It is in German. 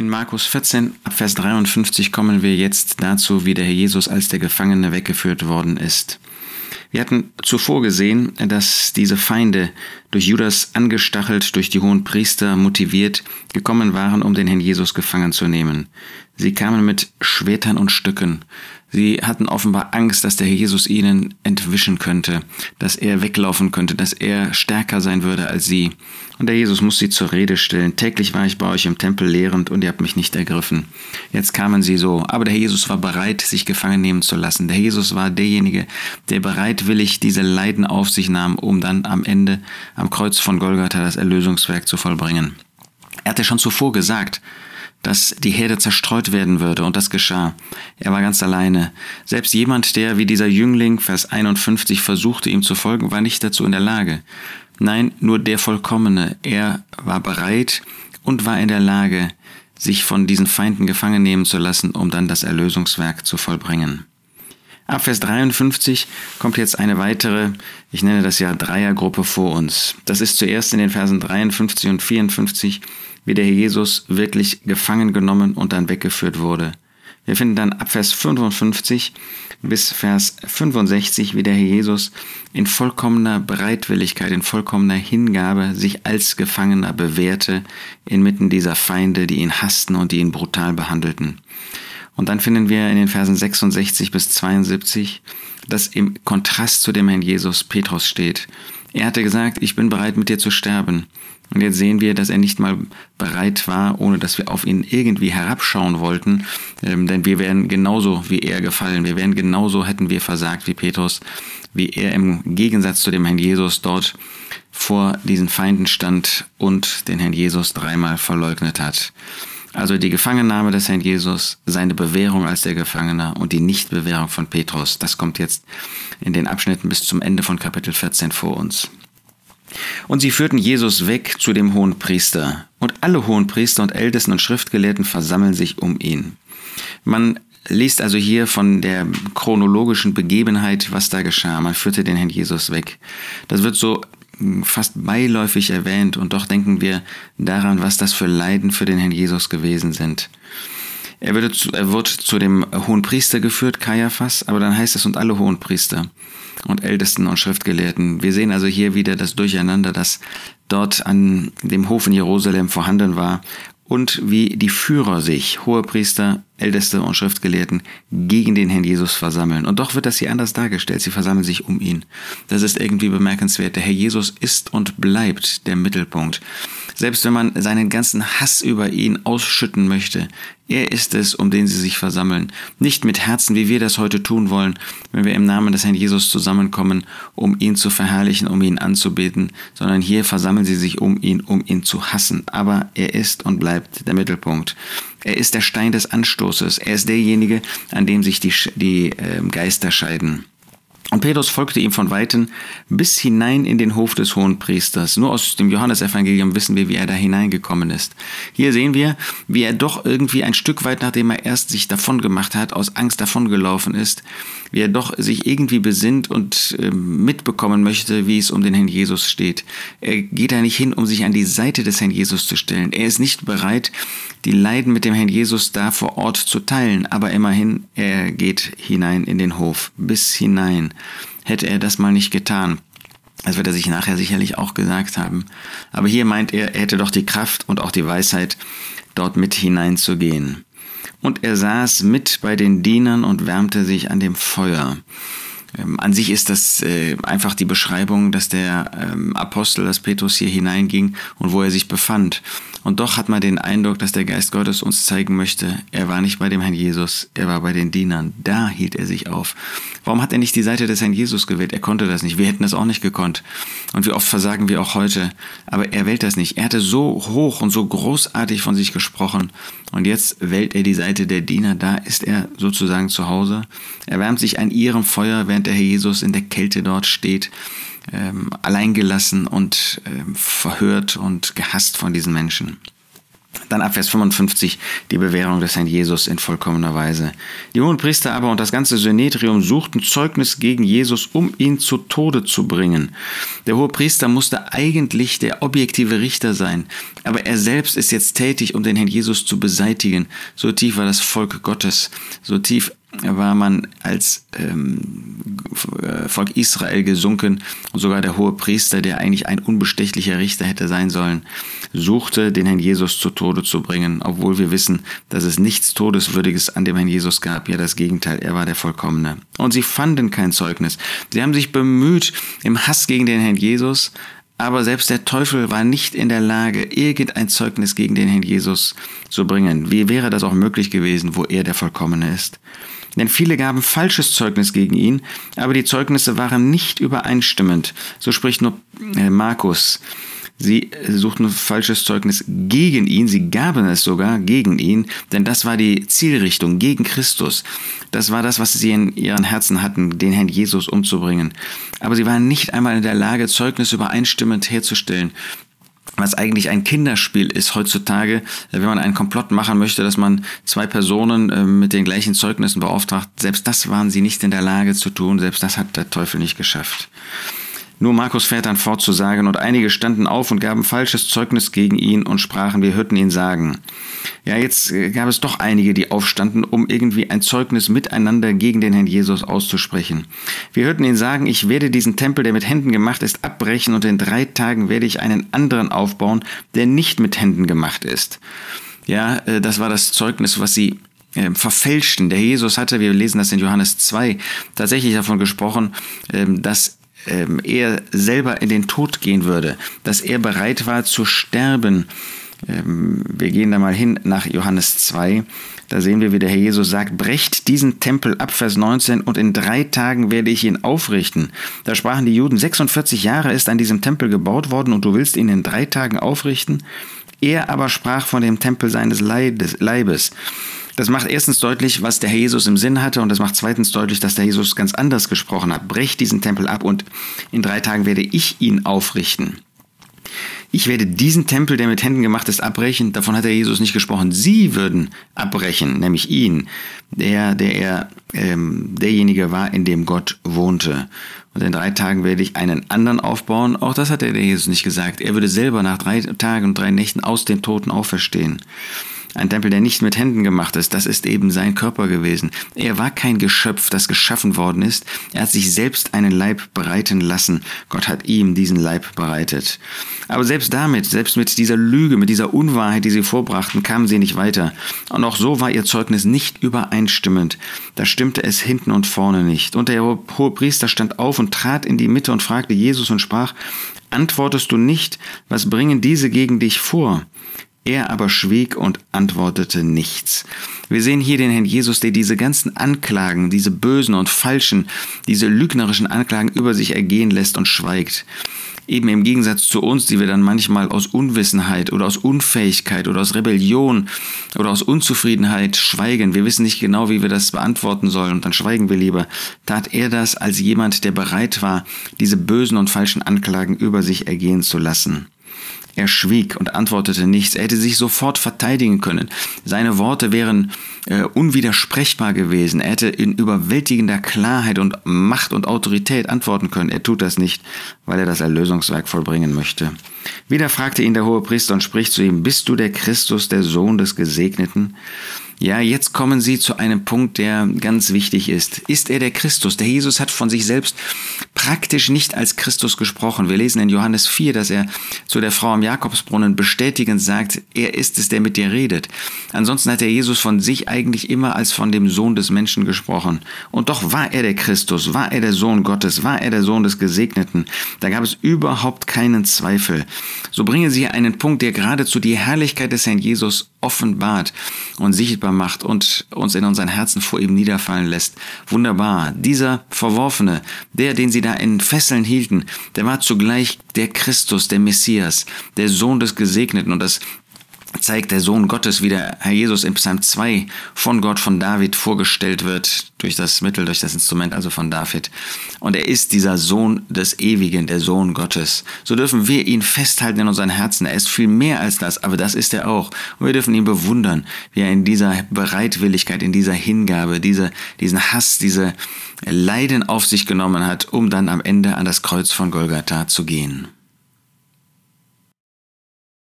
In Markus 14, Vers 53 kommen wir jetzt dazu, wie der Herr Jesus als der Gefangene weggeführt worden ist. Wir hatten zuvor gesehen, dass diese Feinde durch Judas angestachelt, durch die hohen Priester motiviert, gekommen waren, um den Herrn Jesus gefangen zu nehmen. Sie kamen mit Schwertern und Stücken. Sie hatten offenbar Angst, dass der Herr Jesus ihnen entwischen könnte, dass er weglaufen könnte, dass er stärker sein würde als sie. Und der Jesus muss sie zur Rede stellen. Täglich war ich bei euch im Tempel lehrend und ihr habt mich nicht ergriffen. Jetzt kamen sie so. Aber der Herr Jesus war bereit, sich gefangen nehmen zu lassen. Der Jesus war derjenige, der bereitwillig diese Leiden auf sich nahm, um dann am Ende am Kreuz von Golgatha das Erlösungswerk zu vollbringen. Er hatte schon zuvor gesagt, dass die Herde zerstreut werden würde, und das geschah. Er war ganz alleine. Selbst jemand, der wie dieser Jüngling, Vers 51, versuchte, ihm zu folgen, war nicht dazu in der Lage. Nein, nur der Vollkommene. Er war bereit und war in der Lage, sich von diesen Feinden gefangen nehmen zu lassen, um dann das Erlösungswerk zu vollbringen. Ab Vers 53 kommt jetzt eine weitere, ich nenne das ja Dreiergruppe vor uns. Das ist zuerst in den Versen 53 und 54 wie der Herr Jesus wirklich gefangen genommen und dann weggeführt wurde. Wir finden dann ab Vers 55 bis Vers 65, wie der Herr Jesus in vollkommener Bereitwilligkeit, in vollkommener Hingabe sich als Gefangener bewährte inmitten dieser Feinde, die ihn hassten und die ihn brutal behandelten. Und dann finden wir in den Versen 66 bis 72, dass im Kontrast zu dem Herrn Jesus Petrus steht. Er hatte gesagt, ich bin bereit mit dir zu sterben. Und jetzt sehen wir, dass er nicht mal bereit war, ohne dass wir auf ihn irgendwie herabschauen wollten, ähm, denn wir wären genauso wie er gefallen. Wir wären genauso, hätten wir versagt wie Petrus, wie er im Gegensatz zu dem Herrn Jesus dort vor diesen Feinden stand und den Herrn Jesus dreimal verleugnet hat. Also die Gefangennahme des Herrn Jesus, seine Bewährung als der Gefangene und die Nichtbewährung von Petrus, das kommt jetzt in den Abschnitten bis zum Ende von Kapitel 14 vor uns. Und sie führten Jesus weg zu dem hohen Priester. Und alle hohen Priester und Ältesten und Schriftgelehrten versammeln sich um ihn. Man liest also hier von der chronologischen Begebenheit, was da geschah. Man führte den Herrn Jesus weg. Das wird so fast beiläufig erwähnt und doch denken wir daran, was das für Leiden für den Herrn Jesus gewesen sind. Er wird, zu, er wird zu dem hohen Priester geführt, Kaiaphas, aber dann heißt es und alle hohen Priester und Ältesten und Schriftgelehrten. Wir sehen also hier wieder das Durcheinander, das dort an dem Hof in Jerusalem vorhanden war und wie die Führer sich, Hohepriester, Älteste und Schriftgelehrten, gegen den Herrn Jesus versammeln. Und doch wird das hier anders dargestellt. Sie versammeln sich um ihn. Das ist irgendwie bemerkenswert. Der Herr Jesus ist und bleibt der Mittelpunkt. Selbst wenn man seinen ganzen Hass über ihn ausschütten möchte, er ist es, um den sie sich versammeln. Nicht mit Herzen, wie wir das heute tun wollen, wenn wir im Namen des Herrn Jesus zusammenkommen, um ihn zu verherrlichen, um ihn anzubeten, sondern hier versammeln sie sich um ihn, um ihn zu hassen. Aber er ist und bleibt der Mittelpunkt. Er ist der Stein des Anstoßes. Er ist derjenige, an dem sich die, die äh, Geister scheiden. Und Petrus folgte ihm von Weitem bis hinein in den Hof des Hohenpriesters. Nur aus dem Johannesevangelium wissen wir, wie er da hineingekommen ist. Hier sehen wir, wie er doch irgendwie ein Stück weit, nachdem er erst sich davon gemacht hat, aus Angst davongelaufen ist, wie er doch sich irgendwie besinnt und äh, mitbekommen möchte, wie es um den Herrn Jesus steht. Er geht da nicht hin, um sich an die Seite des Herrn Jesus zu stellen. Er ist nicht bereit, die Leiden mit dem Herrn Jesus da vor Ort zu teilen, aber immerhin, er geht hinein in den Hof, bis hinein. Hätte er das mal nicht getan, das wird er sich nachher sicherlich auch gesagt haben. Aber hier meint er, er hätte doch die Kraft und auch die Weisheit, dort mit hineinzugehen. Und er saß mit bei den Dienern und wärmte sich an dem Feuer. Ähm, an sich ist das äh, einfach die Beschreibung, dass der ähm, Apostel, dass Petrus hier hineinging und wo er sich befand. Und doch hat man den Eindruck, dass der Geist Gottes uns zeigen möchte, er war nicht bei dem Herrn Jesus, er war bei den Dienern. Da hielt er sich auf. Warum hat er nicht die Seite des Herrn Jesus gewählt? Er konnte das nicht. Wir hätten das auch nicht gekonnt. Und wie oft versagen wir auch heute. Aber er wählt das nicht. Er hatte so hoch und so großartig von sich gesprochen. Und jetzt wählt er die Seite der Diener. Da ist er sozusagen zu Hause. Er wärmt sich an ihrem Feuer, während der Herr Jesus in der Kälte dort steht ähm, alleingelassen und ähm, verhört und gehasst von diesen Menschen. Dann ab Vers 55 die Bewährung des Herrn Jesus in vollkommener Weise. Die hohen Priester aber und das ganze Synedrium suchten Zeugnis gegen Jesus, um ihn zu Tode zu bringen. Der hohe Priester musste eigentlich der objektive Richter sein, aber er selbst ist jetzt tätig, um den Herrn Jesus zu beseitigen. So tief war das Volk Gottes, so tief war man als ähm, Volk Israel gesunken und sogar der hohe Priester, der eigentlich ein unbestechlicher Richter hätte sein sollen, suchte, den Herrn Jesus zu Tode zu bringen, obwohl wir wissen, dass es nichts Todeswürdiges an dem Herrn Jesus gab. Ja, das Gegenteil, er war der Vollkommene. Und sie fanden kein Zeugnis. Sie haben sich bemüht im Hass gegen den Herrn Jesus, aber selbst der Teufel war nicht in der Lage, irgendein Zeugnis gegen den Herrn Jesus zu bringen. Wie wäre das auch möglich gewesen, wo er der Vollkommene ist? Denn viele gaben falsches Zeugnis gegen ihn, aber die Zeugnisse waren nicht übereinstimmend. So spricht nur äh, Markus. Sie suchten falsches Zeugnis gegen ihn, sie gaben es sogar gegen ihn, denn das war die Zielrichtung gegen Christus. Das war das, was sie in ihren Herzen hatten, den Herrn Jesus umzubringen. Aber sie waren nicht einmal in der Lage, Zeugnis übereinstimmend herzustellen was eigentlich ein Kinderspiel ist heutzutage, wenn man einen Komplott machen möchte, dass man zwei Personen äh, mit den gleichen Zeugnissen beauftragt. Selbst das waren sie nicht in der Lage zu tun, selbst das hat der Teufel nicht geschafft. Nur Markus fährt dann fort zu sagen, und einige standen auf und gaben falsches Zeugnis gegen ihn und sprachen, wir hörten ihn sagen. Ja, jetzt äh, gab es doch einige, die aufstanden, um irgendwie ein Zeugnis miteinander gegen den Herrn Jesus auszusprechen. Wir hörten ihn sagen, ich werde diesen Tempel, der mit Händen gemacht ist, abbrechen und in drei Tagen werde ich einen anderen aufbauen, der nicht mit Händen gemacht ist. Ja, äh, das war das Zeugnis, was sie äh, verfälschten. Der Jesus hatte, wir lesen das in Johannes 2, tatsächlich davon gesprochen, ähm, dass ähm, er selber in den Tod gehen würde, dass er bereit war zu sterben. Ähm, wir gehen da mal hin nach Johannes 2. Da sehen wir, wie der Herr Jesus sagt, brecht diesen Tempel ab, Vers 19, und in drei Tagen werde ich ihn aufrichten. Da sprachen die Juden, 46 Jahre ist an diesem Tempel gebaut worden und du willst ihn in drei Tagen aufrichten? Er aber sprach von dem Tempel seines Leibes. Das macht erstens deutlich, was der Herr Jesus im Sinn hatte und das macht zweitens deutlich, dass der Jesus ganz anders gesprochen hat. Brecht diesen Tempel ab und in drei Tagen werde ich ihn aufrichten. Ich werde diesen Tempel, der mit Händen gemacht ist, abbrechen. Davon hat der Jesus nicht gesprochen. Sie würden abbrechen, nämlich ihn, der, der er ähm, derjenige war, in dem Gott wohnte. Und in drei Tagen werde ich einen anderen aufbauen. Auch das hat der Jesus nicht gesagt. Er würde selber nach drei Tagen und drei Nächten aus den Toten auferstehen. Ein Tempel, der nicht mit Händen gemacht ist, das ist eben sein Körper gewesen. Er war kein Geschöpf, das geschaffen worden ist. Er hat sich selbst einen Leib bereiten lassen. Gott hat ihm diesen Leib bereitet. Aber selbst damit, selbst mit dieser Lüge, mit dieser Unwahrheit, die sie vorbrachten, kamen sie nicht weiter. Und auch so war ihr Zeugnis nicht übereinstimmend. Da stimmte es hinten und vorne nicht. Und der hohe Priester stand auf und trat in die Mitte und fragte Jesus und sprach, Antwortest du nicht, was bringen diese gegen dich vor? Er aber schwieg und antwortete nichts. Wir sehen hier den Herrn Jesus, der diese ganzen Anklagen, diese bösen und falschen, diese lügnerischen Anklagen über sich ergehen lässt und schweigt. Eben im Gegensatz zu uns, die wir dann manchmal aus Unwissenheit oder aus Unfähigkeit oder aus Rebellion oder aus Unzufriedenheit schweigen. Wir wissen nicht genau, wie wir das beantworten sollen und dann schweigen wir lieber. Tat er das als jemand, der bereit war, diese bösen und falschen Anklagen über sich ergehen zu lassen. Er schwieg und antwortete nichts. Er hätte sich sofort verteidigen können. Seine Worte wären äh, unwidersprechbar gewesen. Er hätte in überwältigender Klarheit und Macht und Autorität antworten können. Er tut das nicht, weil er das Erlösungswerk vollbringen möchte. Wieder fragte ihn der hohe Priester und spricht zu ihm, bist du der Christus, der Sohn des Gesegneten? Ja, jetzt kommen Sie zu einem Punkt, der ganz wichtig ist. Ist er der Christus? Der Jesus hat von sich selbst praktisch nicht als Christus gesprochen. Wir lesen in Johannes 4, dass er zu der Frau am Jakobsbrunnen bestätigend sagt, er ist es, der mit dir redet. Ansonsten hat der Jesus von sich eigentlich immer als von dem Sohn des Menschen gesprochen. Und doch war er der Christus, war er der Sohn Gottes, war er der Sohn des Gesegneten. Da gab es überhaupt keinen Zweifel. So bringen Sie einen Punkt, der geradezu die Herrlichkeit des Herrn Jesus offenbart und sichtbar macht und uns in unseren Herzen vor ihm niederfallen lässt. Wunderbar. Dieser Verworfene, der, den sie da in Fesseln hielten, der war zugleich der Christus, der Messias, der Sohn des Gesegneten. Und das zeigt der Sohn Gottes, wie der Herr Jesus in Psalm 2 von Gott, von David vorgestellt wird, durch das Mittel, durch das Instrument, also von David. Und er ist dieser Sohn des Ewigen, der Sohn Gottes. So dürfen wir ihn festhalten in unseren Herzen. Er ist viel mehr als das, aber das ist er auch. Und wir dürfen ihn bewundern, wie er in dieser Bereitwilligkeit, in dieser Hingabe, diese, diesen Hass, diese Leiden auf sich genommen hat, um dann am Ende an das Kreuz von Golgatha zu gehen.